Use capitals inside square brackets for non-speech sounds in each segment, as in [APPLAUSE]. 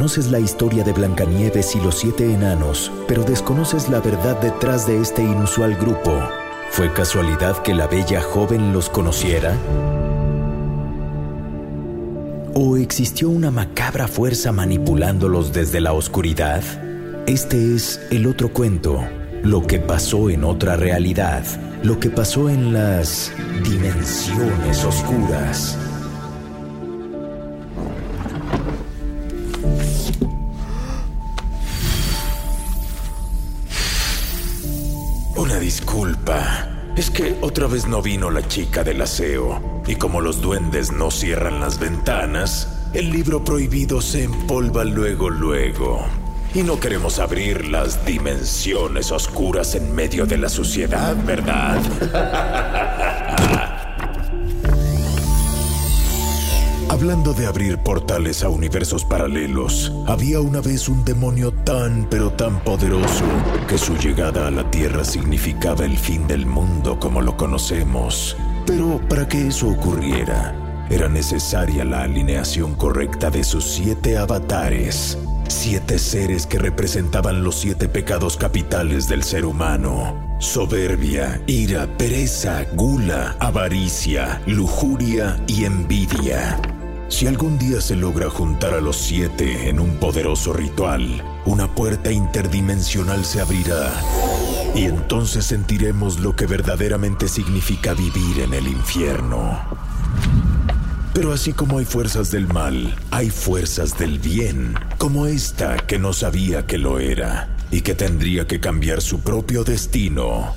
Conoces la historia de Blancanieves y los siete enanos, pero desconoces la verdad detrás de este inusual grupo. ¿Fue casualidad que la bella joven los conociera? ¿O existió una macabra fuerza manipulándolos desde la oscuridad? Este es el otro cuento, lo que pasó en otra realidad, lo que pasó en las dimensiones oscuras. Es que otra vez no vino la chica del aseo. Y como los duendes no cierran las ventanas, el libro prohibido se empolva luego, luego. Y no queremos abrir las dimensiones oscuras en medio de la suciedad, ¿verdad? [LAUGHS] Hablando de abrir portales a universos paralelos, había una vez un demonio tan pero tan poderoso que su llegada a la Tierra significaba el fin del mundo como lo conocemos. Pero para que eso ocurriera, era necesaria la alineación correcta de sus siete avatares, siete seres que representaban los siete pecados capitales del ser humano. Soberbia, ira, pereza, gula, avaricia, lujuria y envidia. Si algún día se logra juntar a los siete en un poderoso ritual, una puerta interdimensional se abrirá y entonces sentiremos lo que verdaderamente significa vivir en el infierno. Pero así como hay fuerzas del mal, hay fuerzas del bien, como esta que no sabía que lo era y que tendría que cambiar su propio destino.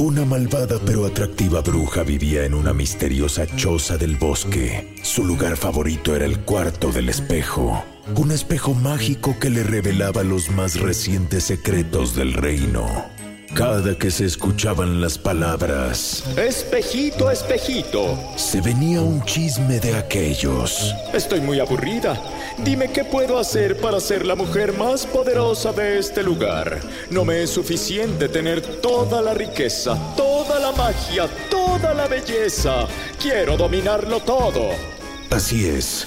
Una malvada pero atractiva bruja vivía en una misteriosa choza del bosque. Su lugar favorito era el cuarto del espejo, un espejo mágico que le revelaba los más recientes secretos del reino. Cada que se escuchaban las palabras Espejito, espejito. se venía un chisme de aquellos. Estoy muy aburrida. Dime qué puedo hacer para ser la mujer más poderosa de este lugar. No me es suficiente tener toda la riqueza, toda la magia, toda la belleza. Quiero dominarlo todo. Así es.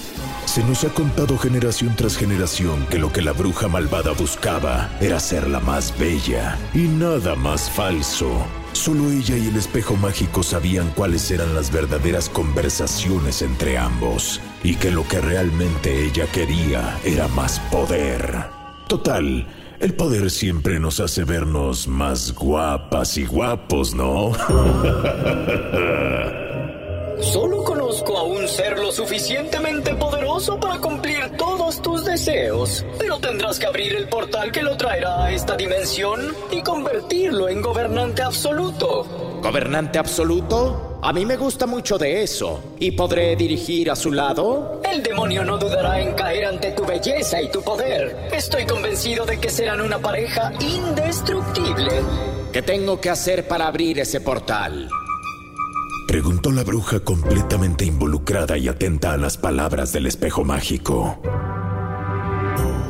Se nos ha contado generación tras generación que lo que la bruja malvada buscaba era ser la más bella y nada más falso. Solo ella y el espejo mágico sabían cuáles eran las verdaderas conversaciones entre ambos y que lo que realmente ella quería era más poder. Total, el poder siempre nos hace vernos más guapas y guapos, ¿no? [LAUGHS] Solo ser lo suficientemente poderoso para cumplir todos tus deseos, pero tendrás que abrir el portal que lo traerá a esta dimensión y convertirlo en gobernante absoluto. ¿Gobernante absoluto? A mí me gusta mucho de eso. ¿Y podré dirigir a su lado? El demonio no dudará en caer ante tu belleza y tu poder. Estoy convencido de que serán una pareja indestructible. ¿Qué tengo que hacer para abrir ese portal? Preguntó la bruja completamente involucrada y atenta a las palabras del espejo mágico.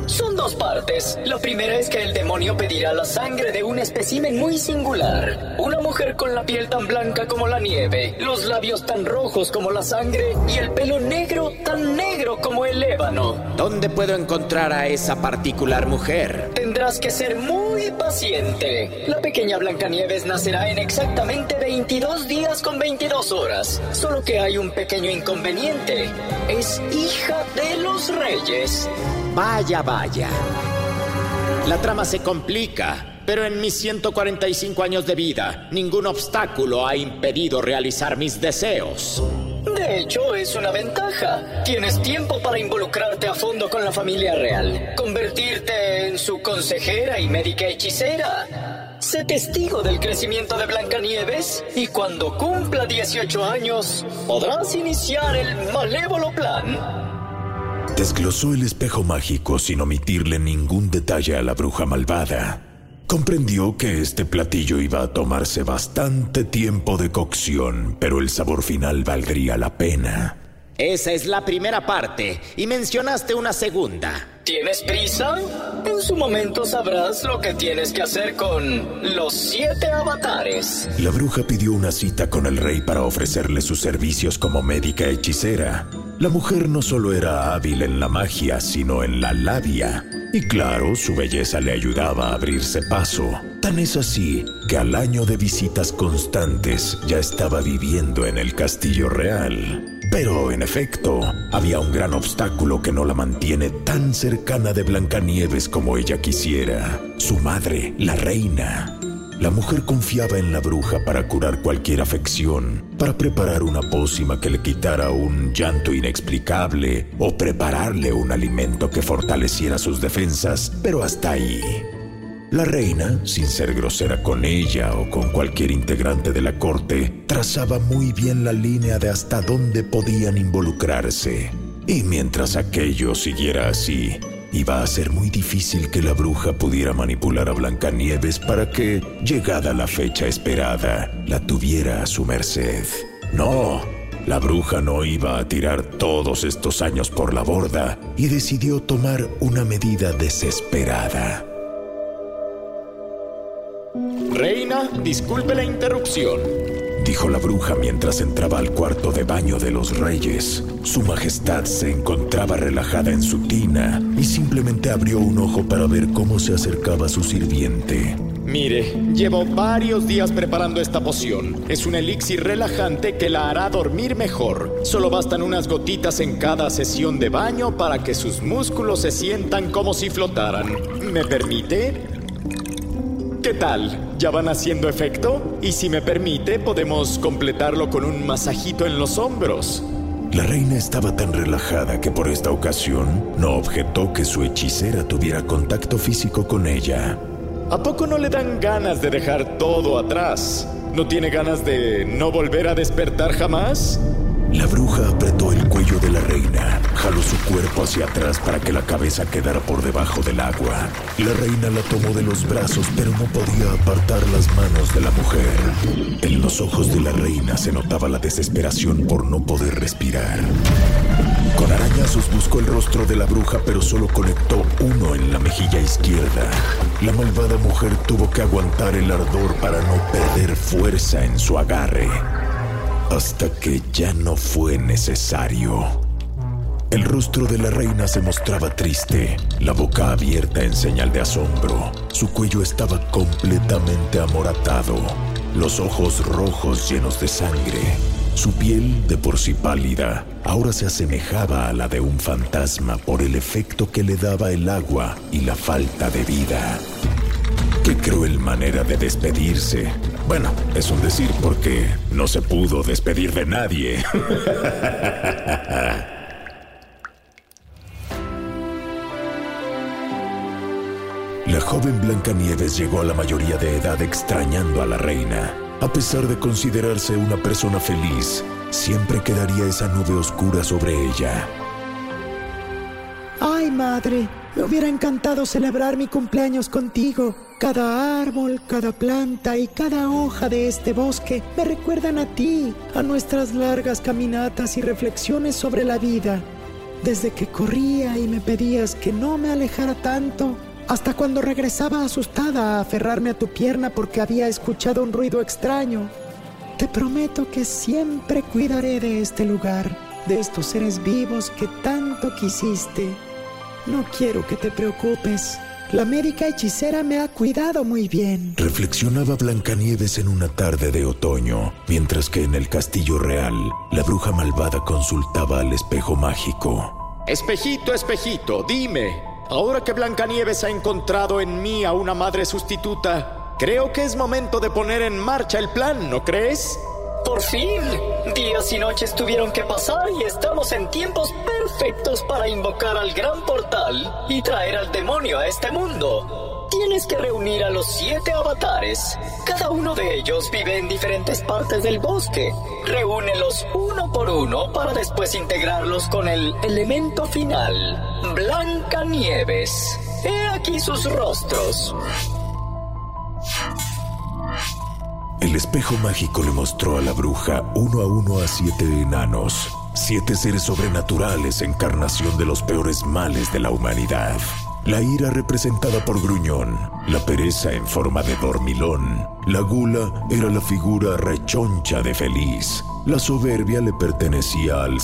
Son dos partes. La primera es que el demonio pedirá la sangre de un espécimen muy singular. Una mujer con la piel tan blanca como la nieve, los labios tan rojos como la sangre y el pelo negro tan negro como el ébano. ¿Dónde puedo encontrar a esa particular mujer? Tendrás que ser muy paciente. La pequeña Blancanieves nacerá en exactamente 22 días con 22 horas. Solo que hay un pequeño inconveniente. Es hija de los reyes. Vaya, La trama se complica, pero en mis 145 años de vida, ningún obstáculo ha impedido realizar mis deseos. De hecho, es una ventaja. Tienes tiempo para involucrarte a fondo con la familia real, convertirte en su consejera y médica hechicera. Sé testigo del crecimiento de Blancanieves y cuando cumpla 18 años podrás iniciar el malévolo plan. Desglosó el espejo mágico sin omitirle ningún detalle a la bruja malvada. Comprendió que este platillo iba a tomarse bastante tiempo de cocción, pero el sabor final valdría la pena. Esa es la primera parte, y mencionaste una segunda. ¿Tienes prisa? En su momento sabrás lo que tienes que hacer con los siete avatares. La bruja pidió una cita con el rey para ofrecerle sus servicios como médica hechicera. La mujer no solo era hábil en la magia, sino en la labia. Y claro, su belleza le ayudaba a abrirse paso. Tan es así que al año de visitas constantes ya estaba viviendo en el castillo real. Pero, en efecto, había un gran obstáculo que no la mantiene tan cercana de Blancanieves como ella quisiera. Su madre, la reina. La mujer confiaba en la bruja para curar cualquier afección, para preparar una pócima que le quitara un llanto inexplicable o prepararle un alimento que fortaleciera sus defensas, pero hasta ahí. La reina, sin ser grosera con ella o con cualquier integrante de la corte, trazaba muy bien la línea de hasta dónde podían involucrarse. Y mientras aquello siguiera así, iba a ser muy difícil que la bruja pudiera manipular a Blancanieves para que, llegada la fecha esperada, la tuviera a su merced. No, la bruja no iba a tirar todos estos años por la borda y decidió tomar una medida desesperada. Reina, disculpe la interrupción. Dijo la bruja mientras entraba al cuarto de baño de los reyes. Su majestad se encontraba relajada en su tina y simplemente abrió un ojo para ver cómo se acercaba su sirviente. Mire, llevo varios días preparando esta poción. Es un elixir relajante que la hará dormir mejor. Solo bastan unas gotitas en cada sesión de baño para que sus músculos se sientan como si flotaran. ¿Me permite? ¿Qué tal? ¿Ya van haciendo efecto? Y si me permite, podemos completarlo con un masajito en los hombros. La reina estaba tan relajada que por esta ocasión no objetó que su hechicera tuviera contacto físico con ella. ¿A poco no le dan ganas de dejar todo atrás? ¿No tiene ganas de no volver a despertar jamás? La bruja apretó el cuello de la reina, jaló su cuerpo hacia atrás para que la cabeza quedara por debajo del agua. La reina la tomó de los brazos, pero no podía apartar las manos de la mujer. En los ojos de la reina se notaba la desesperación por no poder respirar. Con arañazos buscó el rostro de la bruja, pero solo conectó uno en la mejilla izquierda. La malvada mujer tuvo que aguantar el ardor para no perder fuerza en su agarre hasta que ya no fue necesario. El rostro de la reina se mostraba triste, la boca abierta en señal de asombro. Su cuello estaba completamente amoratado, los ojos rojos llenos de sangre. Su piel, de por sí pálida, ahora se asemejaba a la de un fantasma por el efecto que le daba el agua y la falta de vida. Qué cruel manera de despedirse. Bueno, es un decir porque no se pudo despedir de nadie. [LAUGHS] La joven Blancanieves llegó a la mayoría de edad extrañando a la reina. A pesar de considerarse una persona feliz, siempre quedaría esa nube oscura sobre ella. Ay, madre, me hubiera encantado celebrar mi cumpleaños contigo. Cada árbol, cada planta y cada hoja de este bosque me recuerdan a ti, a nuestras largas caminatas y reflexiones sobre la vida. Desde que corría y me pedías que no me alejara tanto, hasta cuando regresaba asustada a aferrarme a tu pierna porque había escuchado un ruido extraño. Te prometo que siempre cuidaré de este lugar, de estos seres vivos que tanto quisiste. No quiero que te preocupes. La médica hechicera me ha cuidado muy bien. Reflexionaba Blancanieves en una tarde de otoño, mientras que en el castillo real, la bruja malvada consultaba al espejo mágico. Espejito, espejito, dime, ahora que Blancanieves ha encontrado en mí a una madre sustituta, creo que es momento de poner en marcha el plan, ¿no crees? Por fin, días y noches tuvieron que pasar y estamos en tiempos perfectos para invocar al gran portal y traer al demonio a este mundo. Tienes que reunir a los siete avatares. Cada uno de ellos vive en diferentes partes del bosque. Reúnelos uno por uno para después integrarlos con el elemento final, Blanca Nieves. He aquí sus rostros. El espejo mágico le mostró a la bruja uno a uno a siete enanos, siete seres sobrenaturales, encarnación de los peores males de la humanidad. La ira representada por Gruñón, la pereza en forma de dormilón, la gula era la figura rechoncha de Feliz, la soberbia le pertenecía al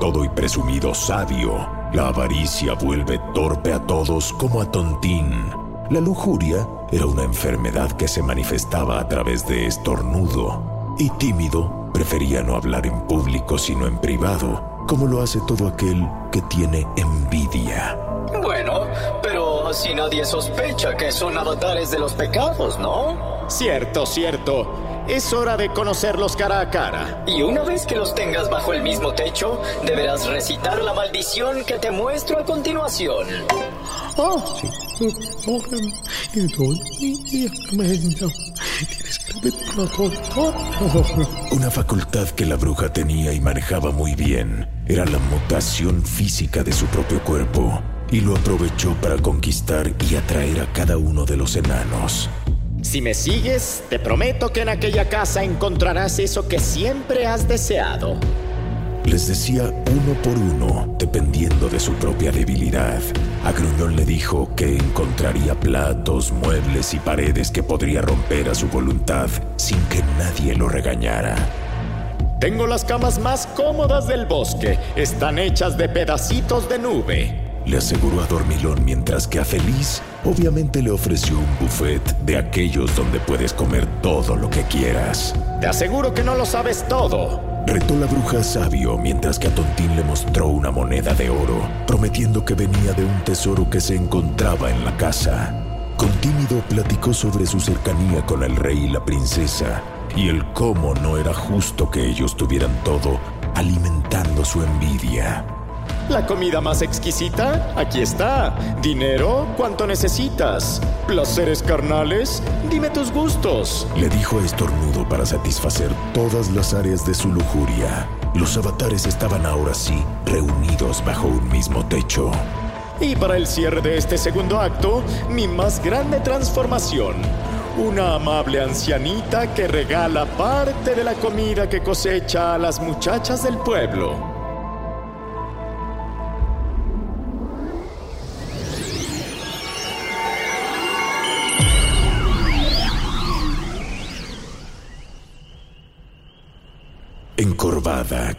todo y presumido sabio, la avaricia vuelve torpe a todos como a Tontín, la lujuria era una enfermedad que se manifestaba a través de estornudo y tímido prefería no hablar en público sino en privado, como lo hace todo aquel que tiene envidia. Bueno, pero así nadie sospecha que son avatares de los pecados, ¿no? Cierto, cierto. Es hora de conocerlos cara a cara. Y una vez que los tengas bajo el mismo techo, deberás recitar la maldición que te muestro a continuación. Una facultad que la bruja tenía y manejaba muy bien era la mutación física de su propio cuerpo y lo aprovechó para conquistar y atraer a cada uno de los enanos. Si me sigues, te prometo que en aquella casa encontrarás eso que siempre has deseado. Les decía uno por uno, dependiendo de su propia debilidad. A Gruñón le dijo que encontraría platos, muebles y paredes que podría romper a su voluntad sin que nadie lo regañara. Tengo las camas más cómodas del bosque. Están hechas de pedacitos de nube le aseguró a Dormilón mientras que a Feliz obviamente le ofreció un buffet de aquellos donde puedes comer todo lo que quieras. Te aseguro que no lo sabes todo. Retó la bruja sabio mientras que a Tontín le mostró una moneda de oro, prometiendo que venía de un tesoro que se encontraba en la casa. Con tímido platicó sobre su cercanía con el rey y la princesa y el cómo no era justo que ellos tuvieran todo alimentando su envidia. La comida más exquisita, aquí está. Dinero, ¿cuánto necesitas? Placeres carnales, dime tus gustos. Le dijo Estornudo para satisfacer todas las áreas de su lujuria. Los avatares estaban ahora sí reunidos bajo un mismo techo. Y para el cierre de este segundo acto, mi más grande transformación. Una amable ancianita que regala parte de la comida que cosecha a las muchachas del pueblo.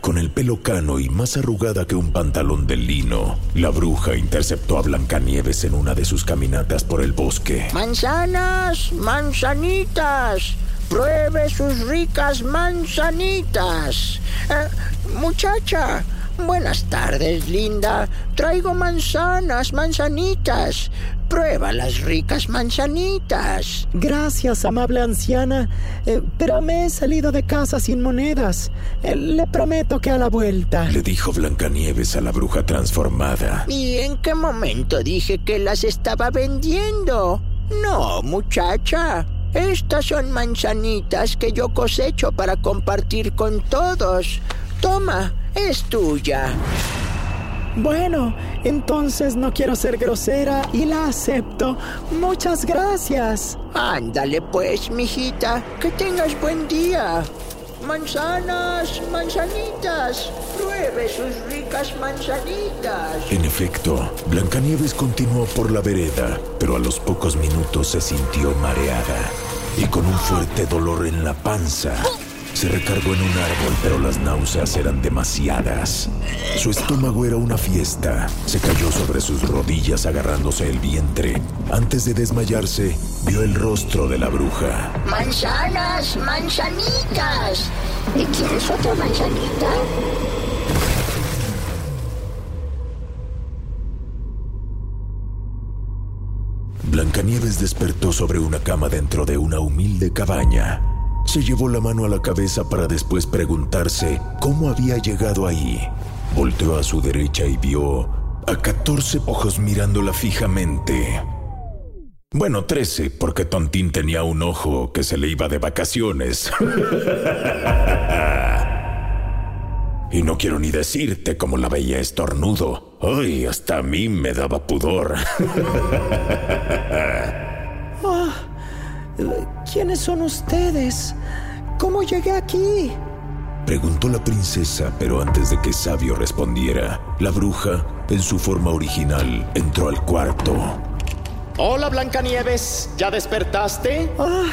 Con el pelo cano y más arrugada que un pantalón de lino, la bruja interceptó a Blancanieves en una de sus caminatas por el bosque. ¡Manzanas! ¡Manzanitas! ¡Pruebe sus ricas manzanitas! Eh, muchacha, Buenas tardes, linda. Traigo manzanas, manzanitas. Prueba las ricas manzanitas. Gracias, amable anciana, eh, pero me he salido de casa sin monedas. Eh, le prometo que a la vuelta. Le dijo Blancanieves a la bruja transformada. ¿Y en qué momento dije que las estaba vendiendo? No, muchacha. Estas son manzanitas que yo cosecho para compartir con todos. Toma, es tuya. Bueno, entonces no quiero ser grosera y la acepto. Muchas gracias. Ándale pues, mijita. Que tengas buen día. Manzanas, manzanitas. Pruebe sus ricas manzanitas. En efecto, Blancanieves continuó por la vereda, pero a los pocos minutos se sintió mareada y con un fuerte dolor en la panza Se recargó en un árbol, pero las náuseas eran demasiadas. Su estómago era una fiesta. Se cayó sobre sus rodillas agarrándose el vientre. Antes de desmayarse, vio el rostro de la bruja. Manzanas, manzanitas. ¿Y quieres otra manzanita? Blancanieves despertó sobre una cama dentro de una humilde cabaña. Se llevó la mano a la cabeza para después preguntarse cómo había llegado ahí. Volteó a su derecha y vio a 14 ojos mirándola fijamente. Bueno, 13, porque Tontín tenía un ojo que se le iba de vacaciones. [LAUGHS] y no quiero ni decirte cómo la veía estornudo. Ay, hasta a mí me daba pudor. [LAUGHS] Ah, ¿Quiénes son ustedes? ¿Cómo llegué aquí? Preguntó la princesa, pero antes de que Sabio respondiera, la bruja, en su forma original, entró al cuarto. Hola Blancanieves, ¿ya despertaste? ¡Ah!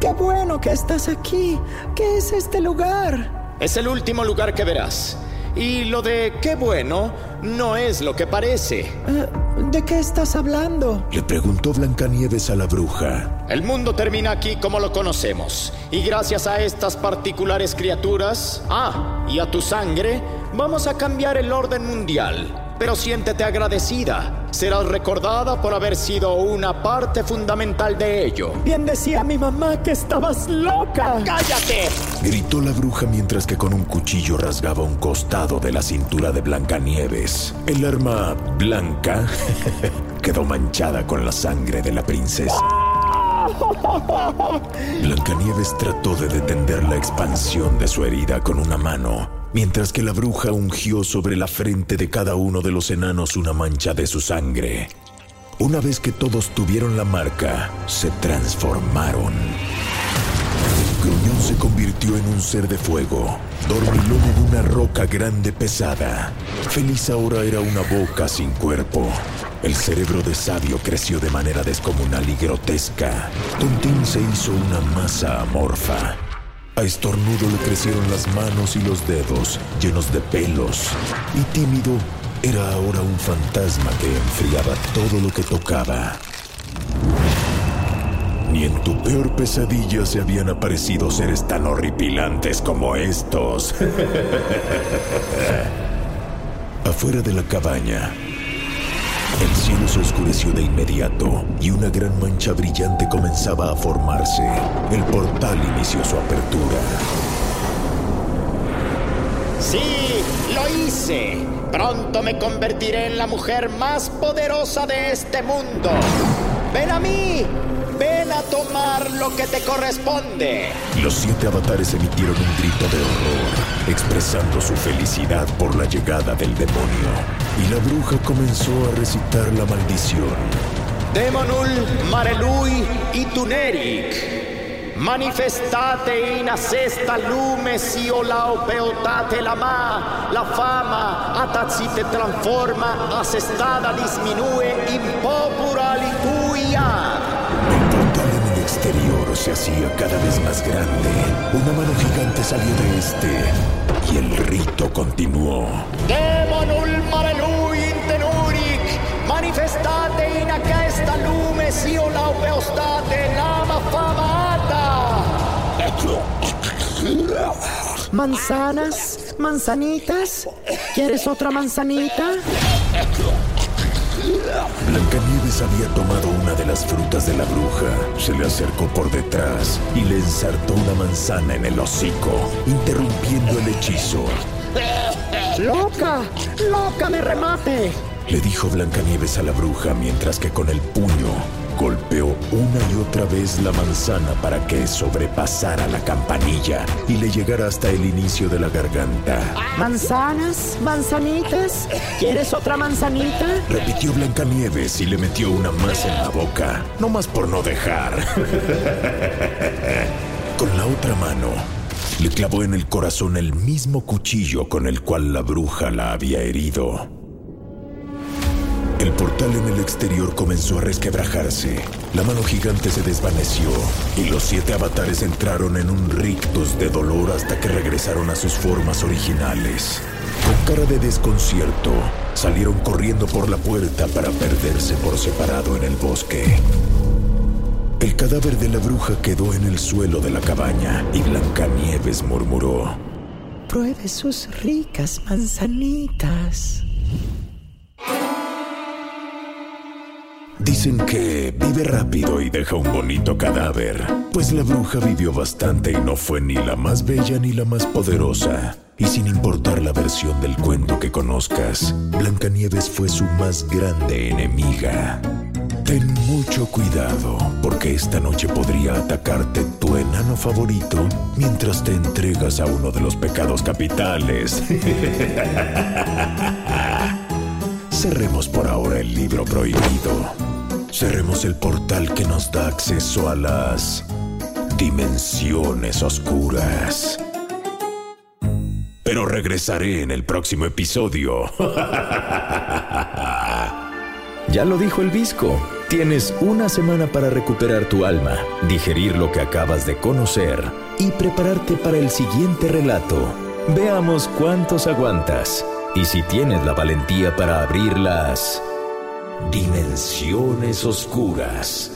¡Qué bueno que estás aquí! ¿Qué es este lugar? Es el último lugar que verás. Y lo de qué bueno no es lo que parece. Eh, ¿De qué estás hablando? Le preguntó Blancanieves a la bruja. El mundo termina aquí como lo conocemos. Y gracias a estas particulares criaturas, ah, y a tu sangre, vamos a cambiar el orden mundial. Pero siéntete agradecida. Serás recordada por haber sido una parte fundamental de ello. Bien decía mi mamá que estabas loca. ¡Cállate! Gritó la bruja mientras que con un cuchillo rasgaba un costado de la cintura de Blancanieves. El arma blanca [LAUGHS] quedó manchada con la sangre de la princesa. [LAUGHS] Blancanieves trató de detener la expansión de su herida con una mano, mientras que la bruja ungió sobre la frente de cada uno de los enanos una mancha de su sangre. Una vez que todos tuvieron la marca, se transformaron. Gruñón se convirtió en un ser de fuego, dormilón en una roca grande pesada. Feliz ahora era una boca sin cuerpo. El cerebro de Sabio creció de manera descomunal y grotesca. Tontín se hizo una masa amorfa. A Estornudo le crecieron las manos y los dedos, llenos de pelos. Y tímido, era ahora un fantasma que enfriaba todo lo que tocaba. Ni en tu peor pesadilla se habían aparecido seres tan horripilantes como estos. [LAUGHS] Afuera de la cabaña, el cielo se oscureció de inmediato y una gran mancha brillante comenzaba a formarse. El portal inició su apertura. Sí, lo hice. Pronto me convertiré en la mujer más poderosa de este mundo. Ven a mí. Ven a tomar lo que te corresponde. Los siete avatares emitieron un grito de horror, expresando su felicidad por la llegada del demonio. Y la bruja comenzó a recitar la maldición. Demonul, Marelui y Tuneric. Manifestate in acesta lume si o la opeotate la ma, la fama, atacite transforma, asestada disminue in popura lituia. El portal en el exterior se hacía cada vez más grande. Una mano gigante salió de este y el rito continuó. Demonul marelui intenuric, manifestate in aquesta lume si o la opeostate lama famata. ¿Manzanas? ¿Manzanitas? ¿Quieres otra manzanita? Blancanieves había tomado una de las frutas de la bruja, se le acercó por detrás y le ensartó una manzana en el hocico, interrumpiendo el hechizo. ¡Loca! ¡Loca me remate! Le dijo Blancanieves a la bruja mientras que con el puño golpeó una y otra vez la manzana para que sobrepasara la campanilla y le llegara hasta el inicio de la garganta. ¿Manzanas? ¿Manzanitas? ¿Quieres otra manzanita? Repitió Blancanieves y le metió una más en la boca, no más por no dejar. [LAUGHS] Con la otra mano, le clavó en el corazón el mismo cuchillo con el cual la bruja la había herido. El portal en el exterior comenzó a resquebrajarse. La mano gigante se desvaneció y los siete avatares entraron en un rictus de dolor hasta que regresaron a sus formas originales. Con cara de desconcierto, salieron corriendo por la puerta para perderse por separado en el bosque. El cadáver de la bruja quedó en el suelo de la cabaña y Blancanieves murmuró: Pruebe sus ricas manzanitas. Dicen que vive rápido y deja un bonito cadáver, pues la bruja vivió bastante y no fue ni la más bella ni la más poderosa. Y sin importar la versión del cuento que conozcas, Blancanieves fue su más grande enemiga. Ten mucho cuidado, porque esta noche podría atacarte tu enano favorito mientras te entregas a uno de los pecados capitales. [LAUGHS] Cerremos por ahora el libro prohibido. Cerremos el portal que nos da acceso a las dimensiones oscuras. Pero regresaré en el próximo episodio. [LAUGHS] Ya lo dijo el visco. Tienes una semana para recuperar tu alma, digerir lo que acabas de conocer y prepararte para el siguiente relato. Veamos cuántos aguantas y si tienes la valentía para abrir las dimensiones oscuras.